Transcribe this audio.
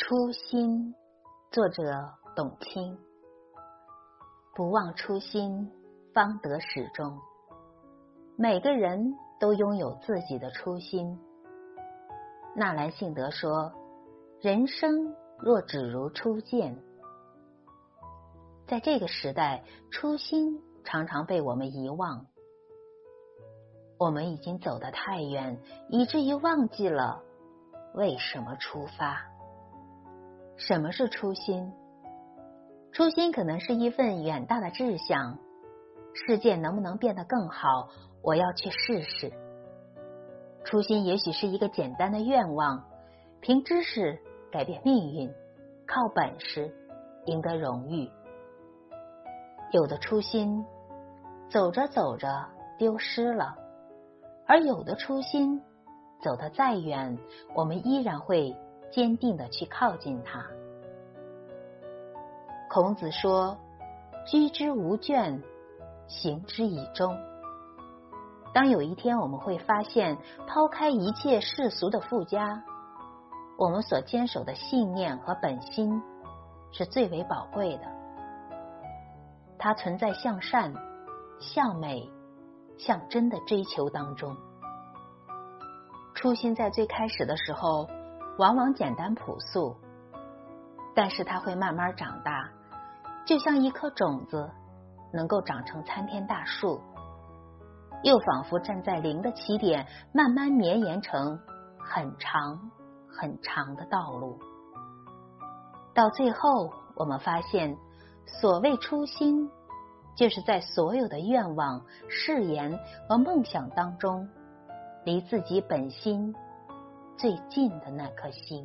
初心，作者董卿。不忘初心，方得始终。每个人都拥有自己的初心。纳兰性德说：“人生若只如初见。”在这个时代，初心常常被我们遗忘。我们已经走得太远，以至于忘记了为什么出发。什么是初心？初心可能是一份远大的志向，世界能不能变得更好？我要去试试。初心也许是一个简单的愿望，凭知识改变命运，靠本事赢得荣誉。有的初心走着走着丢失了，而有的初心走得再远，我们依然会。坚定的去靠近他。孔子说：“居之无倦，行之以忠。”当有一天我们会发现，抛开一切世俗的附加，我们所坚守的信念和本心是最为宝贵的。它存在向善、向美、向真的追求当中。初心在最开始的时候。往往简单朴素，但是它会慢慢长大，就像一颗种子能够长成参天大树，又仿佛站在零的起点，慢慢绵延成很长很长的道路。到最后，我们发现，所谓初心，就是在所有的愿望、誓言和梦想当中，离自己本心。最近的那颗星。